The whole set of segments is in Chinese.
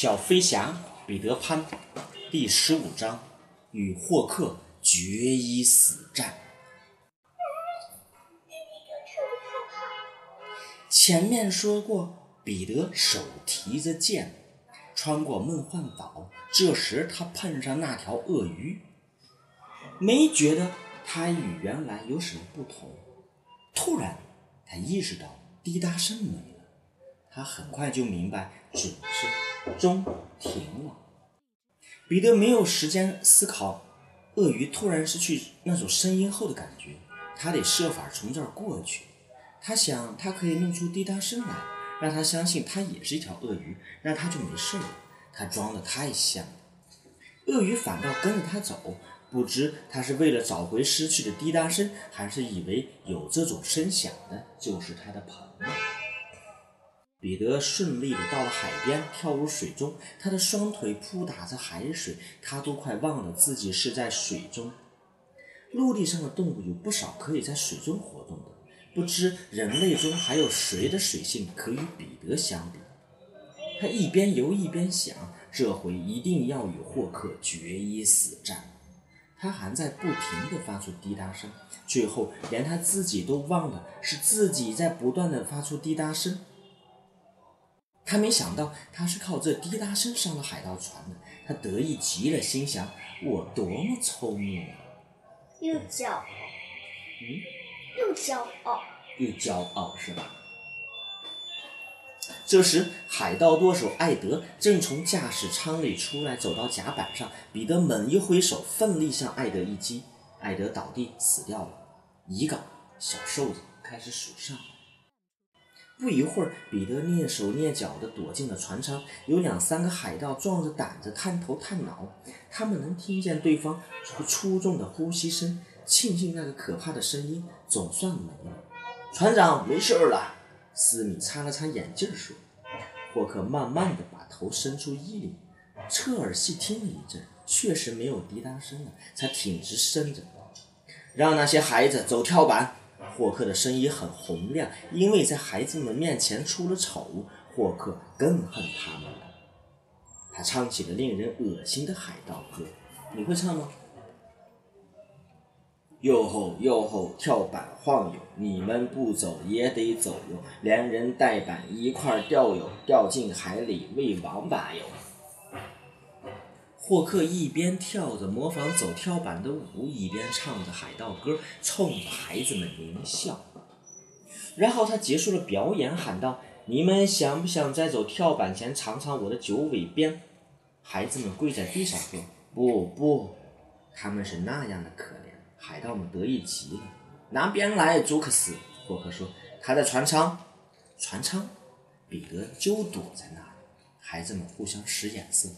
小飞侠彼得潘第十五章与霍克决一死战。前面说过，彼得手提着剑穿过梦幻岛，这时他碰上那条鳄鱼，没觉得他与原来有什么不同。突然，他意识到滴答声没了，他很快就明白准是。钟停了，彼得没有时间思考。鳄鱼突然失去那种声音后的感觉，他得设法从这儿过去。他想，他可以弄出滴答声来，让他相信他也是一条鳄鱼，那他就没事了。他装的太像了，鳄鱼反倒跟着他走，不知他是为了找回失去的滴答声，还是以为有这种声响的就是他的朋友。彼得顺利地到了海边，跳入水中。他的双腿扑打着海水，他都快忘了自己是在水中。陆地上的动物有不少可以在水中活动的，不知人类中还有谁的水性可与彼得相比？他一边游一边想，这回一定要与霍克决一死战。他还在不停地发出滴答声，最后连他自己都忘了是自己在不断地发出滴答声。他没想到他是靠这滴答声上了海盗船的，他得意极了，心想：我多么聪明啊！又骄傲，嗯，又骄傲，又骄傲是吧？这时，海盗舵手艾德正从驾驶舱里出来，走到甲板上。彼得猛一挥手，奋力向艾德一击，艾德倒地死掉了。乙岗小瘦子开始数上。不一会儿，彼得蹑手蹑脚地躲进了船舱。有两三个海盗壮着胆子探头探脑，他们能听见对方粗重的呼吸声，庆幸那个可怕的声音总算没了。船长没事了，斯米擦了擦眼镜说。霍克慢慢地把头伸出衣领，侧耳细听了一阵，确实没有滴答声了，才挺直身子，让那些孩子走跳板。霍克的声音很洪亮，因为在孩子们面前出了丑，霍克更恨他们了。他唱起了令人恶心的海盗歌，你会唱吗？哟吼哟吼，跳板晃悠，你们不走也得走哟，连人带板一块掉哟，掉进海里喂王八哟。霍克一边跳着模仿走跳板的舞，一边唱着海盗歌，冲着孩子们狞笑。然后他结束了表演，喊道：“你们想不想在走跳板前尝尝我的九尾鞭？”孩子们跪在地上说：“不不，他们是那样的可怜。”海盗们得意极了。拿鞭来，朱克斯。霍克说：“他在船舱。”船舱。彼得就躲在那里。孩子们互相使眼色。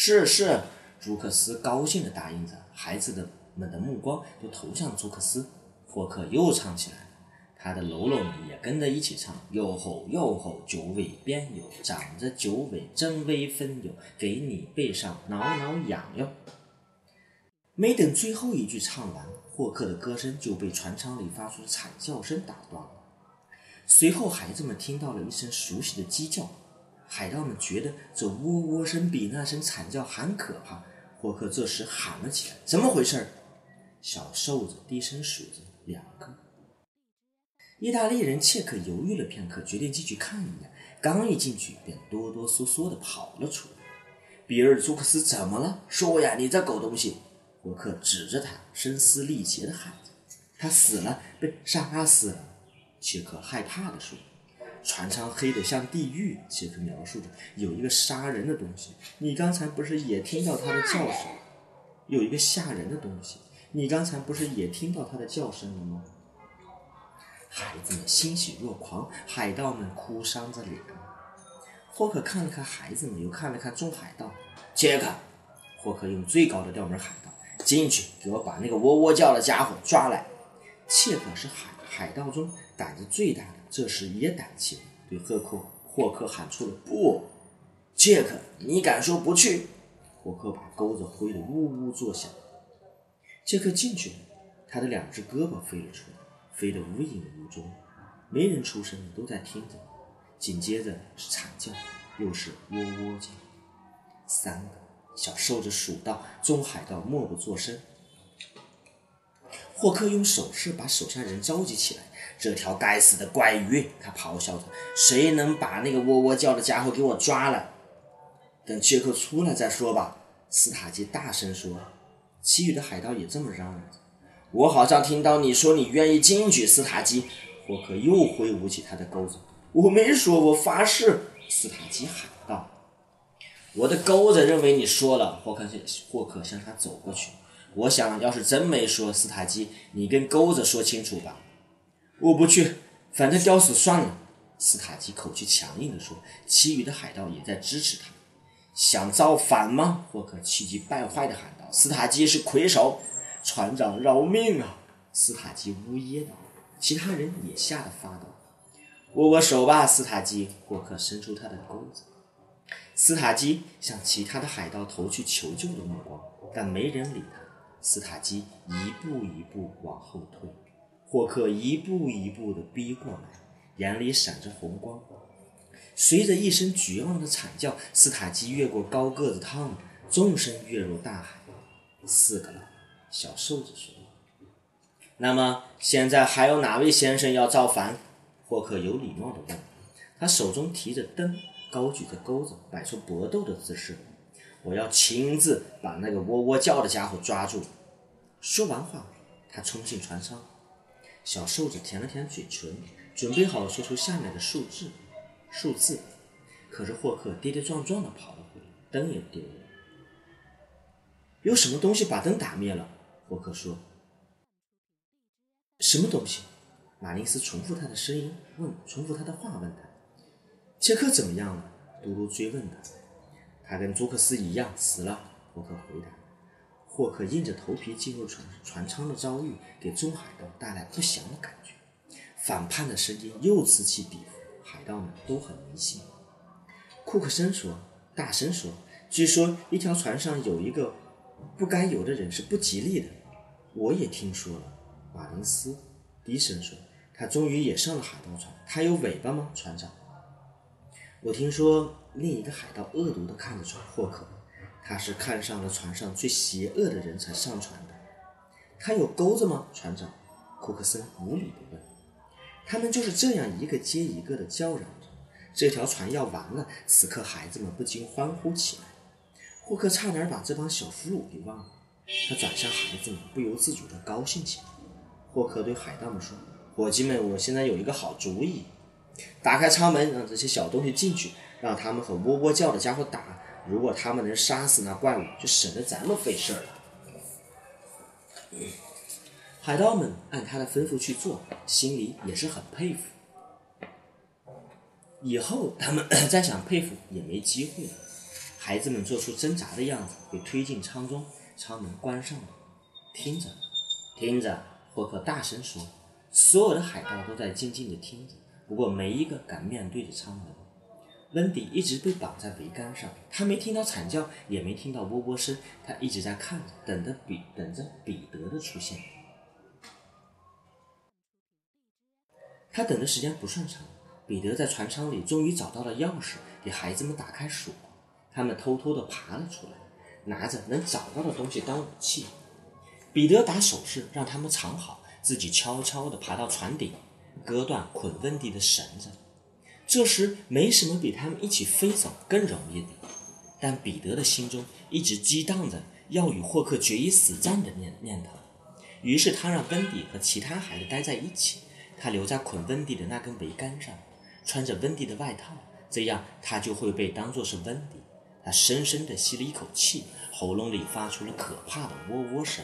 是是。朱克斯高兴地答应着，孩子的们的目光都投向朱克斯。霍克又唱起来了，他的喽啰们也跟着一起唱：哟吼哟吼，九尾鞭哟，长着九尾真威风哟，给你背上挠挠痒哟。没等最后一句唱完，霍克的歌声就被船舱里发出的惨叫声打断了。随后，孩子们听到了一声熟悉的鸡叫。海盗们觉得这喔喔声比那声惨叫还可怕。霍克这时喊了起来：“怎么回事？”小瘦子低声数着：“两个。”意大利人切克犹豫了片刻，决定进去看一眼。刚一进去，便哆哆嗦嗦地跑了出来。比尔·朱克斯怎么了？说呀，你这狗东西！霍克指着他，声嘶力竭地喊着：“他死了，被杀死了。”切克害怕地说。船舱黑得像地狱，杰克描述着有一个杀人的东西。你刚才不是也听到它的叫声？有一个吓人的东西，你刚才不是也听到它的叫声了吗？孩子们欣喜若狂，海盗们哭丧着脸。霍克看了看孩子们，又看了看众海盗。杰克，霍克用最高的调门喊道：“进去，给我把那个喔喔叫的家伙抓来。”切克是海海盗中胆子最大的。这时也胆怯，对赫克霍克喊出了“不”。杰克，你敢说不去？霍克把钩子挥得呜呜作响。杰克进去了，他的两只胳膊飞了出来，飞得无影无踪，没人出声，都在听着。紧接着是惨叫，又是喔喔叫。三个。小瘦子数到，中海盗默不作声。霍克用手势把手下人召集起来。这条该死的怪鱼！他咆哮着：“谁能把那个喔喔叫的家伙给我抓来？等杰克出来再说吧。”斯塔基大声说。其余的海盗也这么嚷嚷着。我好像听到你说你愿意进去，斯塔基。霍克又挥舞起他的钩子。我没说，我发誓！斯塔基喊道。我的钩子认为你说了。霍克霍克向他走过去。我想要是真没说，斯塔基，你跟钩子说清楚吧。我不去，反正吊死算了。斯塔基口气强硬地说。其余的海盗也在支持他。想造反吗？霍克气急败坏地喊道。斯塔基是魁首。船长饶命啊！斯塔基呜咽道。其他人也吓得发抖。握握手吧，斯塔基。霍克伸出他的钩子。斯塔基向其他的海盗投去求救的目光，但没人理他。斯塔基一步一步往后退，霍克一步一步地逼过来，眼里闪着红光。随着一声绝望的惨叫，斯塔基越过高个子汤姆，纵身跃入大海。四个了，小瘦子说。那么现在还有哪位先生要造反？霍克有礼貌地问。他手中提着灯，高举着钩子，摆出搏斗的姿势。我要亲自把那个喔喔叫的家伙抓住。说完话，他冲进船舱。小瘦子舔了舔嘴唇，准备好说出下面的数字。数字。可是霍克跌跌撞撞地跑了回来，灯也丢了。有什么东西把灯打灭了？霍克说。什么东西？马林斯重复他的声音问，重复他的话问他。杰克怎么样了？嘟嘟追问他。他跟朱克斯一样死了。霍克回答。霍克硬着头皮进入船船舱的遭遇，给众海盗带来不祥的感觉。反叛的声音又此起彼伏，海盗们都很迷信。库克森说：“大声说，据说一条船上有一个不该有的人是不吉利的。”我也听说了。马林斯低声说：“他终于也上了海盗船。他有尾巴吗，船长？”我听说另一个海盗恶毒地看着船。霍克，他是看上了船上最邪恶的人才上船的。他有钩子吗，船长？库克森无理地问。他们就是这样一个接一个的叫嚷着。这条船要完了。此刻，孩子们不禁欢呼起来。霍克差点把这帮小俘虏给忘了。他转向孩子们，不由自主地高兴起来。霍克对海盗们说：“伙计们，我现在有一个好主意，打开舱门，让这些小东西进去，让他们和喔喔叫的家伙打。如果他们能杀死那怪物，就省得咱们费事了。”海盗们按他的吩咐去做，心里也是很佩服。以后他们 再想佩服也没机会了。孩子们做出挣扎的样子，被推进舱中，舱门关上了。听着，听着。霍克大声说：“所有的海盗都在静静的听着，不过没一个敢面对着舱门。温迪一直被绑在桅杆上，他没听到惨叫，也没听到喔喔声，他一直在看着，等着彼等着彼得的出现。他等的时间不算长，彼得在船舱里终于找到了钥匙，给孩子们打开锁。他们偷偷地爬了出来，拿着能找到的东西当武器。”彼得打手势让他们藏好，自己悄悄地爬到船顶，割断捆温迪的绳子。这时，没什么比他们一起飞走更容易的。但彼得的心中一直激荡着要与霍克决一死战的念念头。于是，他让温迪和其他孩子待在一起，他留在捆温迪的那根桅杆上，穿着温迪的外套，这样他就会被当作是温迪。他深深地吸了一口气，喉咙里发出了可怕的喔喔声。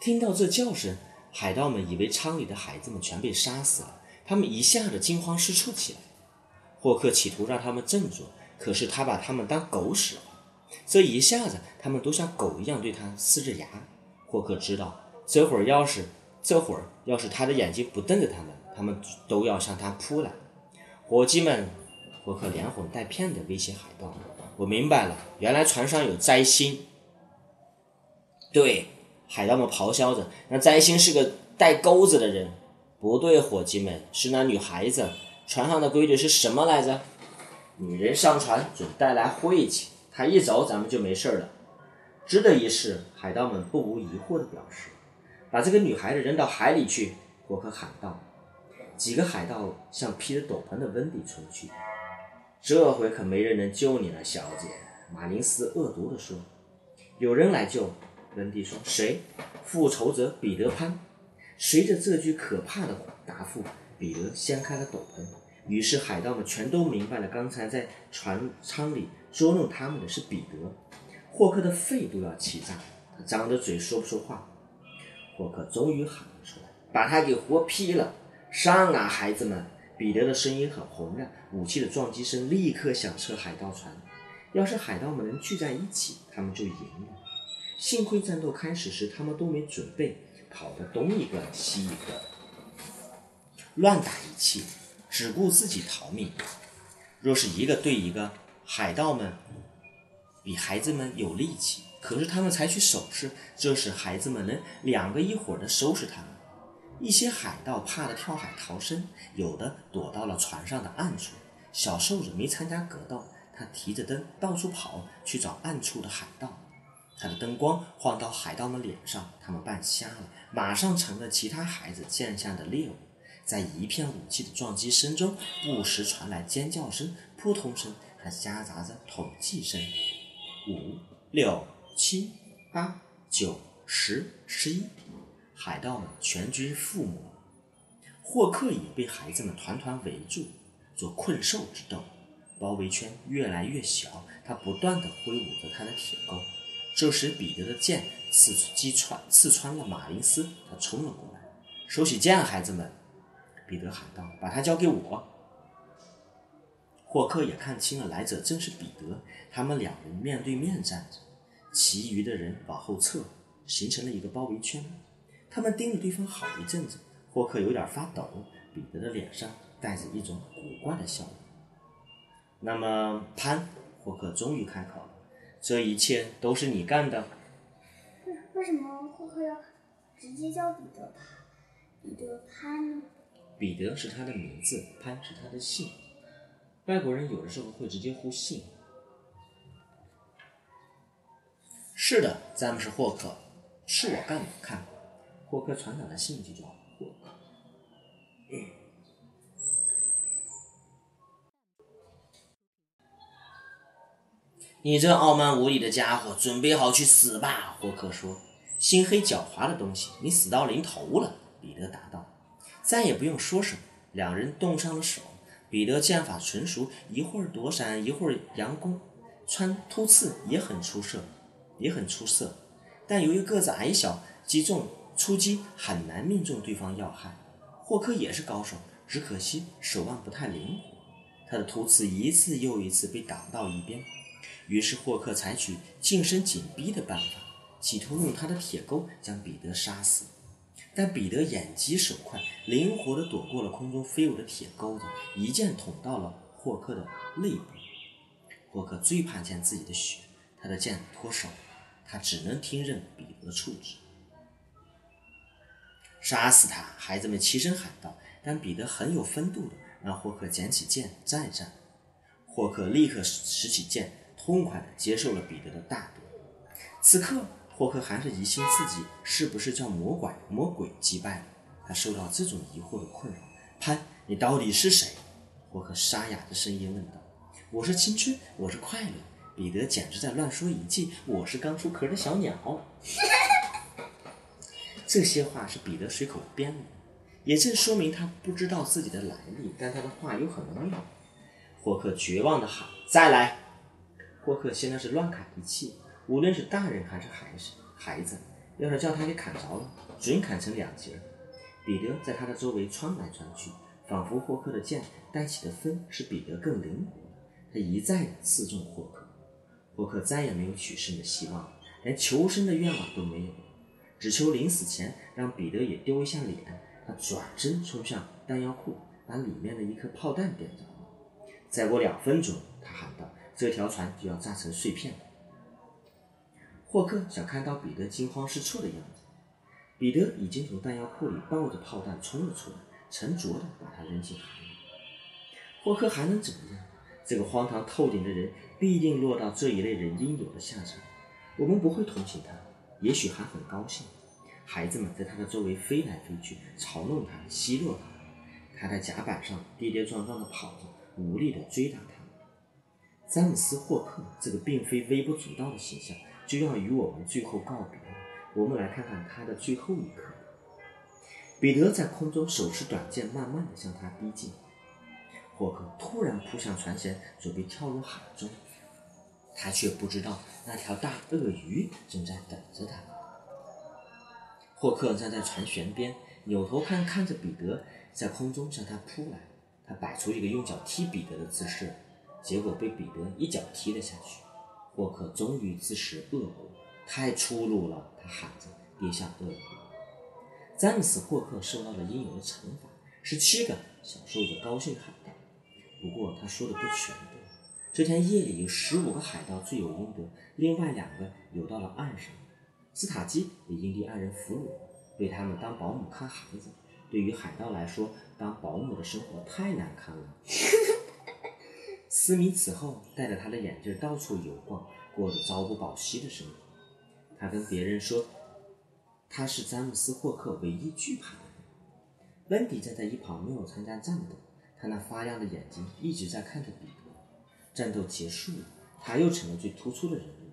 听到这叫声，海盗们以为舱里的孩子们全被杀死了，他们一下子惊慌失措起来。霍克企图让他们振作，可是他把他们当狗使唤，这一下子他们都像狗一样对他呲着牙。霍克知道，这会儿要是这会儿要是他的眼睛不瞪着他们，他们都要向他扑来。伙计们，霍克连哄带骗的威胁海盗：“我明白了，原来船上有灾星。”对。海盗们咆哮着：“那灾星是个带钩子的人。”不对，伙计们，是那女孩子。船上的规矩是什么来着？女人上船准带来晦气。她一走，咱们就没事了。值得一试，海盗们不无疑惑地表示：“把这个女孩子扔到海里去。”霍克喊道。几个海盗向披着斗篷的温迪冲去。这回可没人能救你了，小姐。”马林斯恶毒地说。“有人来救。”温迪说。“谁？”“复仇者彼得潘。”随着这句可怕的答复，彼得掀开了斗篷。于是海盗们全都明白了，刚才在船舱里捉弄他们的是彼得。霍克的肺都要气炸了，他张着嘴说不出话。霍克终于喊了出来：“把他给活劈了！上啊，孩子们！”彼得的声音很洪亮，武器的撞击声立刻响彻海盗船。要是海盗们能聚在一起，他们就赢了。幸亏战斗开始时他们都没准备，跑得东一个西一个，乱打一气。只顾自己逃命。若是一个对一个，海盗们比孩子们有力气，可是他们采取手势，这使孩子们能两个一伙的收拾他们。一些海盗怕得跳海逃生，有的躲到了船上的暗处。小瘦子没参加格斗，他提着灯到处跑去找暗处的海盗。他的灯光晃到海盗们脸上，他们半瞎了，马上成了其他孩子箭下的猎物。在一片武器的撞击声中，不时传来尖叫声、扑通声，还夹杂着统计声：五、六、七、八、九、十、十一。海盗们全军覆没。霍克也被孩子们团团围住，做困兽之斗。包围圈越来越小，他不断地挥舞着他的铁钩。这时，彼得的剑刺击穿刺穿了马林斯，他冲了过来：“收起剑，孩子们！”彼得喊道：“把他交给我。”霍克也看清了来者正是彼得，他们两人面对面站着，其余的人往后撤，形成了一个包围圈。他们盯着对方好一阵子，霍克有点发抖，彼得的脸上带着一种古怪的笑容。那么，潘，霍克终于开口：“这一切都是你干的？为为什么霍克要直接叫彼得潘？彼得潘呢？”彼得是他的名字，潘是他的姓。外国人有的时候会直接呼姓。是的，詹姆斯·霍克，是我干的。看，霍克船长的姓就叫霍克。你这傲慢无礼的家伙，准备好去死吧！霍克说：“心黑狡猾的东西，你死到临头了。”彼得答道。再也不用说什么，两人动上了手。彼得剑法纯熟，一会儿躲闪，一会儿佯攻，穿突刺也很出色，也很出色。但由于个子矮小，击中出击很难命中对方要害。霍克也是高手，只可惜手腕不太灵活，他的突刺一次又一次被挡到一边。于是霍克采取近身紧逼的办法，企图用他的铁钩将彼得杀死。但彼得眼疾手快，灵活地躲过了空中飞舞的铁钩子，一剑捅到了霍克的肋部。霍克最怕见自己的血，他的剑脱手，他只能听任彼得处置。杀死他！孩子们齐声喊道。但彼得很有风度的让霍克捡起剑再战。霍克立刻拾起剑，痛快地接受了彼得的大度。此刻。霍克还是疑心自己是不是叫魔鬼魔鬼击败了他，受到这种疑惑的困扰。潘，你到底是谁？霍克沙哑的声音问道。我是青春，我是快乐。彼得简直在乱说一气。我是刚出壳的小鸟。这些话是彼得随口编的，也正说明他不知道自己的来历，但他的话又很妙。霍克绝望的喊：“再来！”霍克现在是乱砍一气。无论是大人还是孩子，孩子要是叫他给砍着了，准砍成两截。彼得在他的周围穿来穿去，仿佛霍克的剑带起的风使彼得更灵活。他一再的刺中霍克，霍克再也没有取胜的希望，连求生的愿望都没有了，只求临死前让彼得也丢一下脸。他转身冲向弹药库，把里面的一颗炮弹点着了。再过两分钟，他喊道：“这条船就要炸成碎片了。”霍克想看到彼得惊慌失措的样子。彼得已经从弹药库里抱着炮弹冲了出来，沉着的把它扔进海里。霍克还能怎么样？这个荒唐透顶的人必定落到这一类人应有的下场。我们不会同情他，也许还很高兴。孩子们在他的周围飞来飞去，嘲弄他，奚落他。他在甲板上跌跌撞撞地跑着，无力地追打他。詹姆斯·霍克这个并非微不足道的形象就要与我们最后告别。我们来看看他的最后一刻。彼得在空中手持短剑，慢慢地向他逼近。霍克突然扑向船舷，准备跳入海中。他却不知道那条大鳄鱼正在等着他。霍克站在船舷边，扭头看看着彼得在空中向他扑来。他摆出一个用脚踢彼得的姿势，结果被彼得一脚踢了下去。霍克终于自食恶果，太粗鲁了！他喊着，跌下鳄鱼。詹姆斯·霍克受到了应有的惩罚，十七个小瘦子高兴喊道。不过他说的不全对。这天夜里，有十五个海盗罪有应得，另外两个游到了岸上。斯塔基被印第安人俘虏，被他们当保姆看孩子。对于海盗来说，当保姆的生活太难堪了。斯米此后戴着他的眼镜到处游逛，过着朝不保夕的生活。他跟别人说。他是詹姆斯·霍克唯一惧怕的人。温迪站在一旁，没有参加战斗。他那发亮的眼睛一直在看着彼得。战斗结束了，他又成了最突出的人物。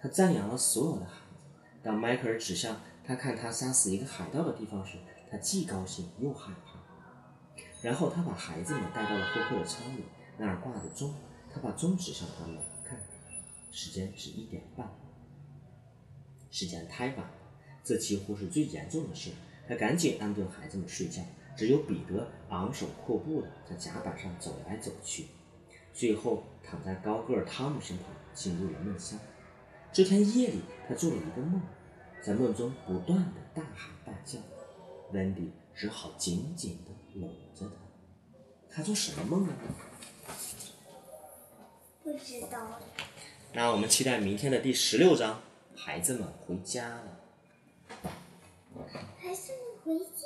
他赞扬了所有的孩子。当迈克尔指向他看他杀死一个海盗的地方时，他既高兴又害怕。然后他把孩子们带到了霍克的舱里，那儿挂着钟。他把钟指向他们，看，时间是一点半。时间太晚了。这几乎是最严重的事。他赶紧安顿孩子们睡觉，只有彼得昂首阔步的在甲板上走来走去，最后躺在高个儿汤姆身旁，进入了梦乡。这天夜里，他做了一个梦，在梦中不断的大喊大叫。温迪只好紧紧地搂着他。他做什么梦了呢？不知道。那我们期待明天的第十六章，孩子们回家了。孩子们回家。